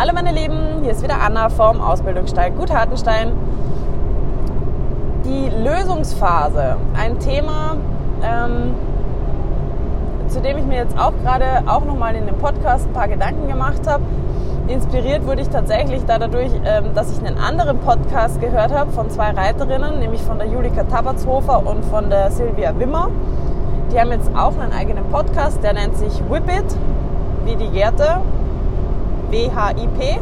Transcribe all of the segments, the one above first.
Hallo meine Lieben, hier ist wieder Anna vom Ausbildungssteig Gut Hartenstein. Die Lösungsphase, ein Thema, ähm, zu dem ich mir jetzt auch gerade auch nochmal in dem Podcast ein paar Gedanken gemacht habe. Inspiriert wurde ich tatsächlich dadurch, ähm, dass ich einen anderen Podcast gehört habe von zwei Reiterinnen, nämlich von der Julika Tabatshofer und von der Silvia Wimmer. Die haben jetzt auch einen eigenen Podcast, der nennt sich Whip It, wie die Gerte, W-H-I-P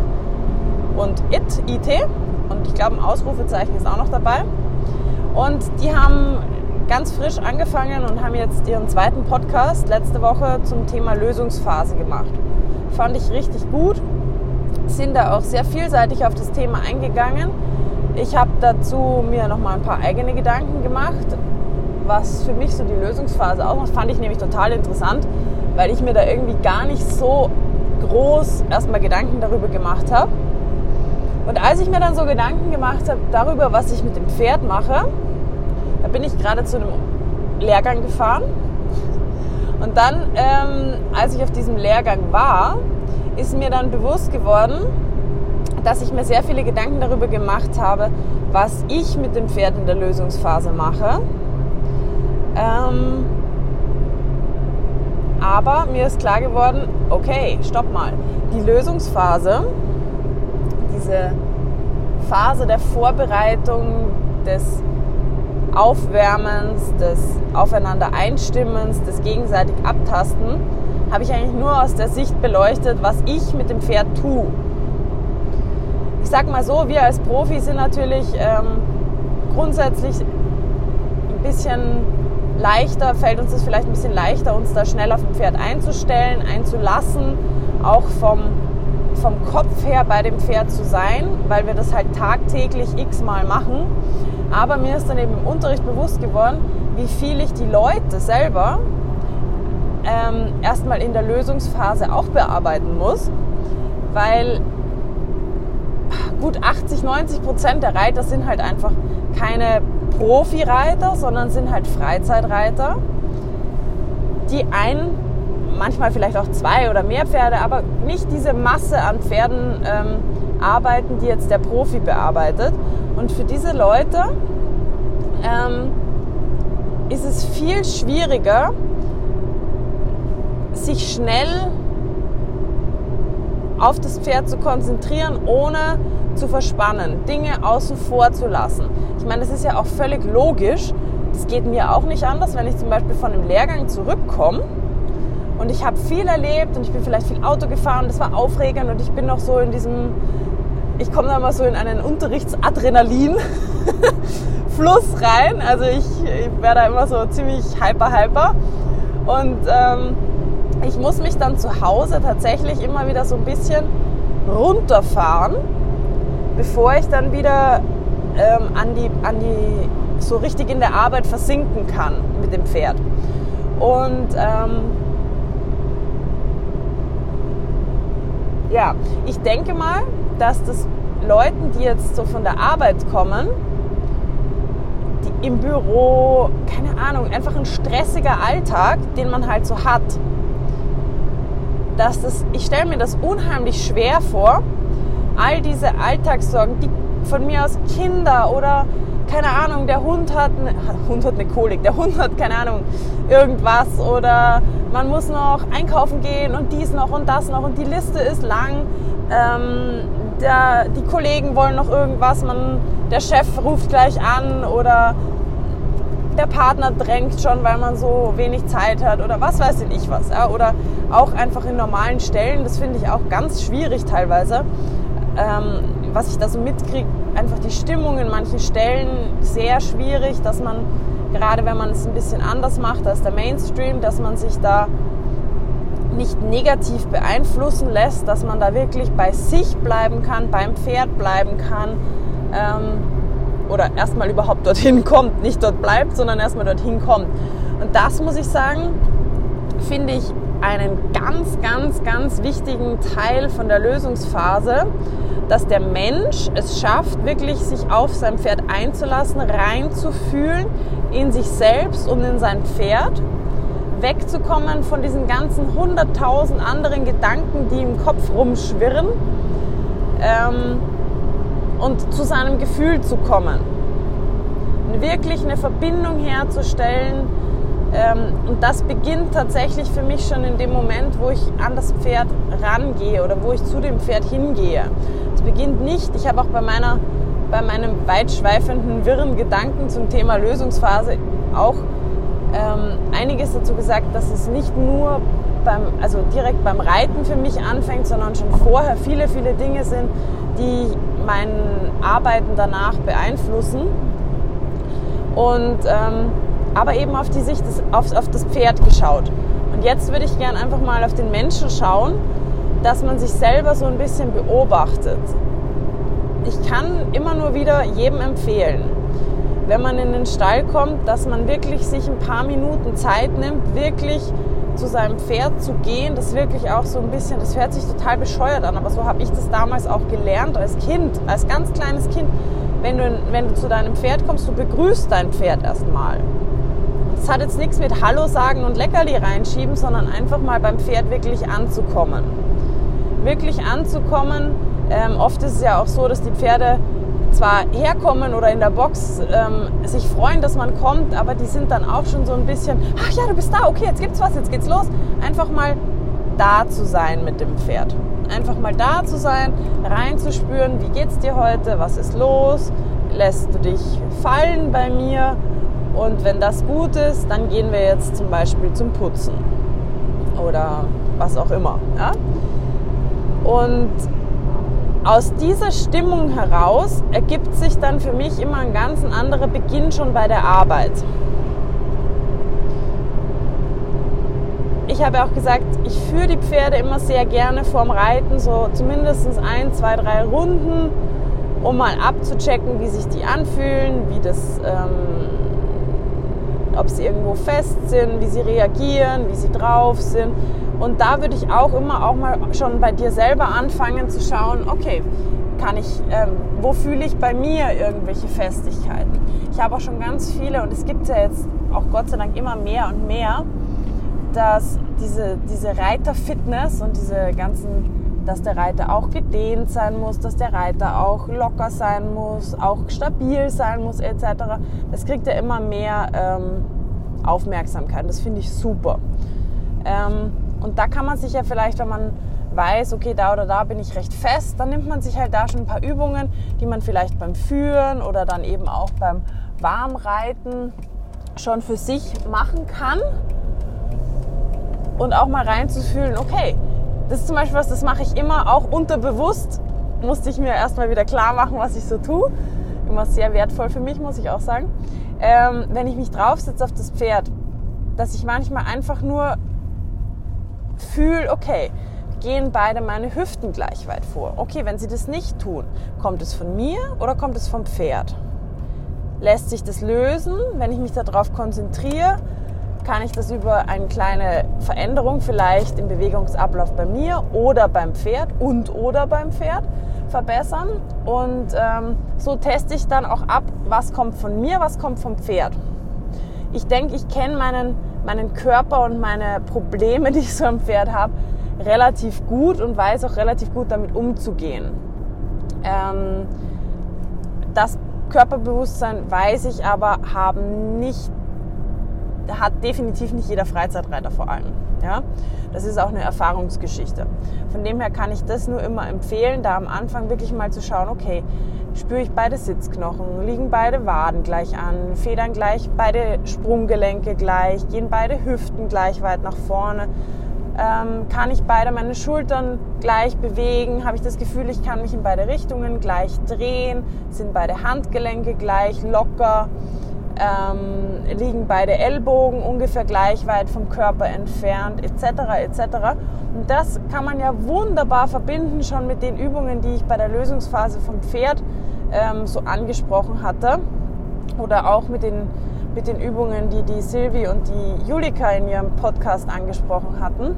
und IT, IT. Und ich glaube, ein Ausrufezeichen ist auch noch dabei. Und die haben ganz frisch angefangen und haben jetzt ihren zweiten Podcast letzte Woche zum Thema Lösungsphase gemacht. Fand ich richtig gut. Sind da auch sehr vielseitig auf das Thema eingegangen. Ich habe dazu mir noch mal ein paar eigene Gedanken gemacht, was für mich so die Lösungsphase ausmacht. Fand ich nämlich total interessant, weil ich mir da irgendwie gar nicht so groß erstmal Gedanken darüber gemacht habe. Und als ich mir dann so Gedanken gemacht habe darüber, was ich mit dem Pferd mache, da bin ich gerade zu einem Lehrgang gefahren. Und dann, ähm, als ich auf diesem Lehrgang war, ist mir dann bewusst geworden, dass ich mir sehr viele Gedanken darüber gemacht habe, was ich mit dem Pferd in der Lösungsphase mache. Ähm, aber mir ist klar geworden, okay, stopp mal. Die Lösungsphase, diese Phase der Vorbereitung, des Aufwärmens, des Aufeinander Einstimmens, des gegenseitig Abtasten, habe ich eigentlich nur aus der Sicht beleuchtet, was ich mit dem Pferd tue. Ich sag mal so, wir als Profis sind natürlich ähm, grundsätzlich ein bisschen leichter, fällt uns das vielleicht ein bisschen leichter, uns da schnell auf dem Pferd einzustellen, einzulassen, auch vom, vom Kopf her bei dem Pferd zu sein, weil wir das halt tagtäglich x-mal machen. Aber mir ist dann eben im Unterricht bewusst geworden, wie viel ich die Leute selber ähm, erstmal in der Lösungsphase auch bearbeiten muss, weil gut 80, 90 Prozent der Reiter sind halt einfach keine Profireiter, sondern sind halt Freizeitreiter, die ein, manchmal vielleicht auch zwei oder mehr Pferde, aber nicht diese Masse an Pferden ähm, arbeiten, die jetzt der Profi bearbeitet. Und für diese Leute ähm, ist es viel schwieriger, sich schnell auf das Pferd zu konzentrieren, ohne zu verspannen, Dinge außen vor zu lassen. Ich meine, das ist ja auch völlig logisch. Das geht mir auch nicht anders, wenn ich zum Beispiel von einem Lehrgang zurückkomme und ich habe viel erlebt und ich bin vielleicht viel Auto gefahren, das war aufregend und ich bin noch so in diesem, ich komme da mal so in einen Unterrichtsadrenalin. Fluss rein. Also ich, ich werde da immer so ziemlich hyper, hyper. Und ähm, ich muss mich dann zu Hause tatsächlich immer wieder so ein bisschen runterfahren, bevor ich dann wieder ähm, an, die, an die, so richtig in der Arbeit versinken kann mit dem Pferd. Und ähm, ja, ich denke mal, dass das Leuten, die jetzt so von der Arbeit kommen, die im Büro, keine Ahnung, einfach ein stressiger Alltag, den man halt so hat, dass das, ich stelle mir das unheimlich schwer vor, all diese Alltagssorgen, die von mir aus Kinder oder keine Ahnung, der Hund hat, eine, Hund hat eine Kolik, der Hund hat keine Ahnung, irgendwas oder man muss noch einkaufen gehen und dies noch und das noch und die Liste ist lang. Ähm, der, die Kollegen wollen noch irgendwas, man, der Chef ruft gleich an oder der Partner drängt schon, weil man so wenig Zeit hat oder was weiß ich was. Oder auch einfach in normalen Stellen, das finde ich auch ganz schwierig teilweise. Ähm, was ich da so mitkriege, einfach die Stimmung in manchen Stellen sehr schwierig, dass man, gerade wenn man es ein bisschen anders macht als der Mainstream, dass man sich da nicht negativ beeinflussen lässt, dass man da wirklich bei sich bleiben kann, beim Pferd bleiben kann. Ähm, oder erstmal überhaupt dorthin kommt, nicht dort bleibt, sondern erstmal dorthin kommt. Und das muss ich sagen, finde ich einen ganz, ganz, ganz wichtigen Teil von der Lösungsphase, dass der Mensch es schafft, wirklich sich auf sein Pferd einzulassen, reinzufühlen in sich selbst und in sein Pferd, wegzukommen von diesen ganzen hunderttausend anderen Gedanken, die im Kopf rumschwirren ähm, und zu seinem Gefühl zu kommen. Wirklich eine Verbindung herzustellen. Ähm, und das beginnt tatsächlich für mich schon in dem Moment, wo ich an das Pferd rangehe oder wo ich zu dem Pferd hingehe. Es beginnt nicht, ich habe auch bei meiner bei meinem weitschweifenden, wirren Gedanken zum Thema Lösungsphase auch ähm, einiges dazu gesagt, dass es nicht nur beim, also direkt beim Reiten für mich anfängt, sondern schon vorher viele, viele Dinge sind, die mein Arbeiten danach beeinflussen. Und ähm, aber eben auf die Sicht des, auf, auf das Pferd geschaut. Und jetzt würde ich gerne einfach mal auf den Menschen schauen, dass man sich selber so ein bisschen beobachtet ich kann immer nur wieder jedem empfehlen, wenn man in den Stall kommt, dass man wirklich sich ein paar Minuten Zeit nimmt, wirklich zu seinem Pferd zu gehen, das wirklich auch so ein bisschen, das hört sich total bescheuert an, aber so habe ich das damals auch gelernt als Kind, als ganz kleines Kind. Wenn du, wenn du zu deinem Pferd kommst, du begrüßt dein Pferd erstmal. Das hat jetzt nichts mit Hallo sagen und Leckerli reinschieben, sondern einfach mal beim Pferd wirklich anzukommen. Wirklich anzukommen, ähm, oft ist es ja auch so, dass die Pferde zwar herkommen oder in der Box ähm, sich freuen, dass man kommt, aber die sind dann auch schon so ein bisschen, ach ja, du bist da, okay, jetzt gibt's was, jetzt geht's los. Einfach mal da zu sein mit dem Pferd. Einfach mal da zu sein, reinzuspüren, wie geht's dir heute, was ist los, lässt du dich fallen bei mir und wenn das gut ist, dann gehen wir jetzt zum Beispiel zum Putzen oder was auch immer. Ja? Und aus dieser Stimmung heraus ergibt sich dann für mich immer ein ganz anderer Beginn schon bei der Arbeit. Ich habe auch gesagt, ich führe die Pferde immer sehr gerne vorm Reiten, so zumindest ein, zwei, drei Runden, um mal abzuchecken, wie sich die anfühlen, wie das, ähm, ob sie irgendwo fest sind, wie sie reagieren, wie sie drauf sind und da würde ich auch immer auch mal schon bei dir selber anfangen zu schauen, okay, kann ich, ähm, wo fühle ich bei mir irgendwelche Festigkeiten? Ich habe auch schon ganz viele und es gibt ja jetzt auch Gott sei Dank immer mehr und mehr, dass diese, diese Reiterfitness und diese ganzen, dass der Reiter auch gedehnt sein muss, dass der Reiter auch locker sein muss, auch stabil sein muss etc. Das kriegt ja immer mehr ähm, Aufmerksamkeit. Das finde ich super. Ähm, und da kann man sich ja vielleicht, wenn man weiß, okay, da oder da bin ich recht fest, dann nimmt man sich halt da schon ein paar Übungen, die man vielleicht beim Führen oder dann eben auch beim Warmreiten schon für sich machen kann. Und auch mal reinzufühlen, okay, das ist zum Beispiel was, das mache ich immer auch unterbewusst. Musste ich mir erstmal wieder klar machen, was ich so tue. Immer sehr wertvoll für mich, muss ich auch sagen. Ähm, wenn ich mich draufsetze auf das Pferd, dass ich manchmal einfach nur fühle, okay, gehen beide meine Hüften gleich weit vor. Okay, wenn sie das nicht tun, kommt es von mir oder kommt es vom Pferd? Lässt sich das lösen, wenn ich mich darauf konzentriere? Kann ich das über eine kleine Veränderung vielleicht im Bewegungsablauf bei mir oder beim Pferd und oder beim Pferd verbessern? Und ähm, so teste ich dann auch ab, was kommt von mir, was kommt vom Pferd. Ich denke, ich kenne meinen meinen Körper und meine Probleme, die ich so am Pferd habe, relativ gut und weiß auch relativ gut damit umzugehen. Ähm, das Körperbewusstsein weiß ich aber haben nicht, hat definitiv nicht jeder Freizeitreiter vor allem. Ja? Das ist auch eine Erfahrungsgeschichte. Von dem her kann ich das nur immer empfehlen, da am Anfang wirklich mal zu schauen, okay, spüre ich beide Sitzknochen, liegen beide Waden gleich an, federn gleich beide Sprunggelenke gleich, gehen beide Hüften gleich weit nach vorne. Ähm, kann ich beide meine Schultern gleich bewegen? Habe ich das Gefühl, ich kann mich in beide Richtungen gleich drehen? Sind beide Handgelenke gleich locker? Ähm, liegen beide Ellbogen ungefähr gleich weit vom Körper entfernt, etc. etc. Und das kann man ja wunderbar verbinden schon mit den Übungen, die ich bei der Lösungsphase vom Pferd ähm, so angesprochen hatte. Oder auch mit den, mit den Übungen, die die Silvi und die Julika in ihrem Podcast angesprochen hatten.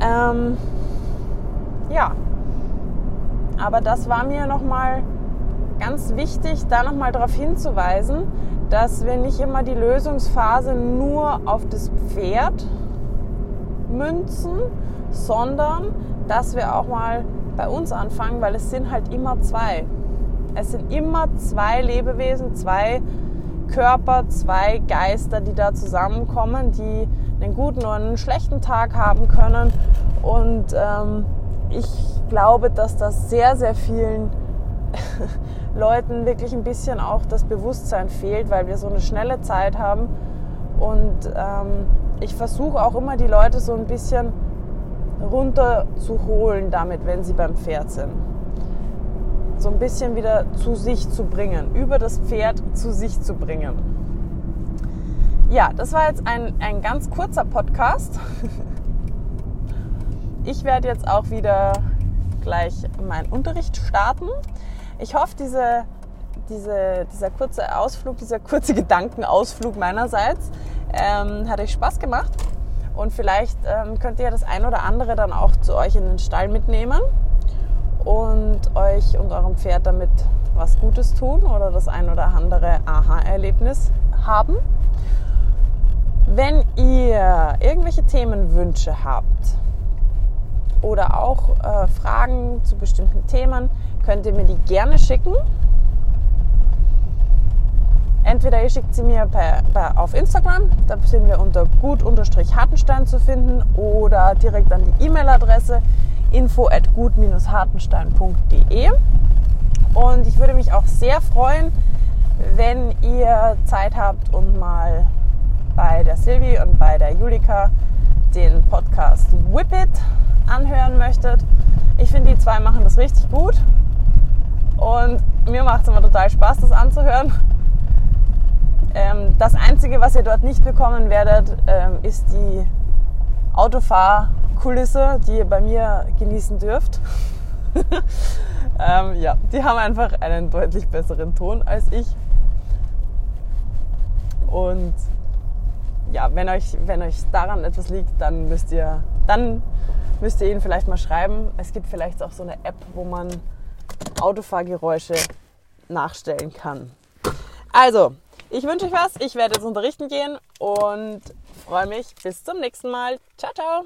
Ähm, ja, aber das war mir nochmal ganz wichtig, da nochmal darauf hinzuweisen, dass wir nicht immer die Lösungsphase nur auf das Pferd münzen, sondern dass wir auch mal bei uns anfangen, weil es sind halt immer zwei. Es sind immer zwei Lebewesen, zwei Körper, zwei Geister, die da zusammenkommen, die einen guten oder einen schlechten Tag haben können. Und ähm, ich glaube, dass das sehr, sehr vielen Leuten wirklich ein bisschen auch das Bewusstsein fehlt, weil wir so eine schnelle Zeit haben. Und ähm, ich versuche auch immer die Leute so ein bisschen runterzuholen damit, wenn sie beim Pferd sind. So ein bisschen wieder zu sich zu bringen, über das Pferd zu sich zu bringen. Ja, das war jetzt ein, ein ganz kurzer Podcast. Ich werde jetzt auch wieder gleich meinen Unterricht starten. Ich hoffe, diese, diese, dieser kurze Ausflug, dieser kurze Gedankenausflug meinerseits ähm, hat euch Spaß gemacht. Und vielleicht ähm, könnt ihr das ein oder andere dann auch zu euch in den Stall mitnehmen und euch und eurem Pferd damit was Gutes tun oder das ein oder andere Aha-Erlebnis haben. Wenn ihr irgendwelche Themenwünsche habt oder auch äh, Fragen zu bestimmten Themen, könnt ihr mir die gerne schicken. Entweder ihr schickt sie mir per, per, auf Instagram, da sind wir unter gut-hartenstein zu finden, oder direkt an die E-Mail-Adresse info at gut-hartenstein.de. Und ich würde mich auch sehr freuen, wenn ihr Zeit habt und mal bei der Silvi und bei der Julika den Podcast Whip It anhören möchtet. Ich finde, die zwei machen das richtig gut. Und mir macht es immer total Spaß, das anzuhören. Ähm, das Einzige, was ihr dort nicht bekommen werdet, ähm, ist die Autofahrkulisse, die ihr bei mir genießen dürft. ähm, ja, die haben einfach einen deutlich besseren Ton als ich. Und ja, wenn euch, wenn euch daran etwas liegt, dann müsst ihr, dann müsst ihr ihn vielleicht mal schreiben. Es gibt vielleicht auch so eine App, wo man Autofahrgeräusche nachstellen kann. Also, ich wünsche euch was. Ich werde jetzt unterrichten gehen und freue mich. Bis zum nächsten Mal. Ciao, ciao.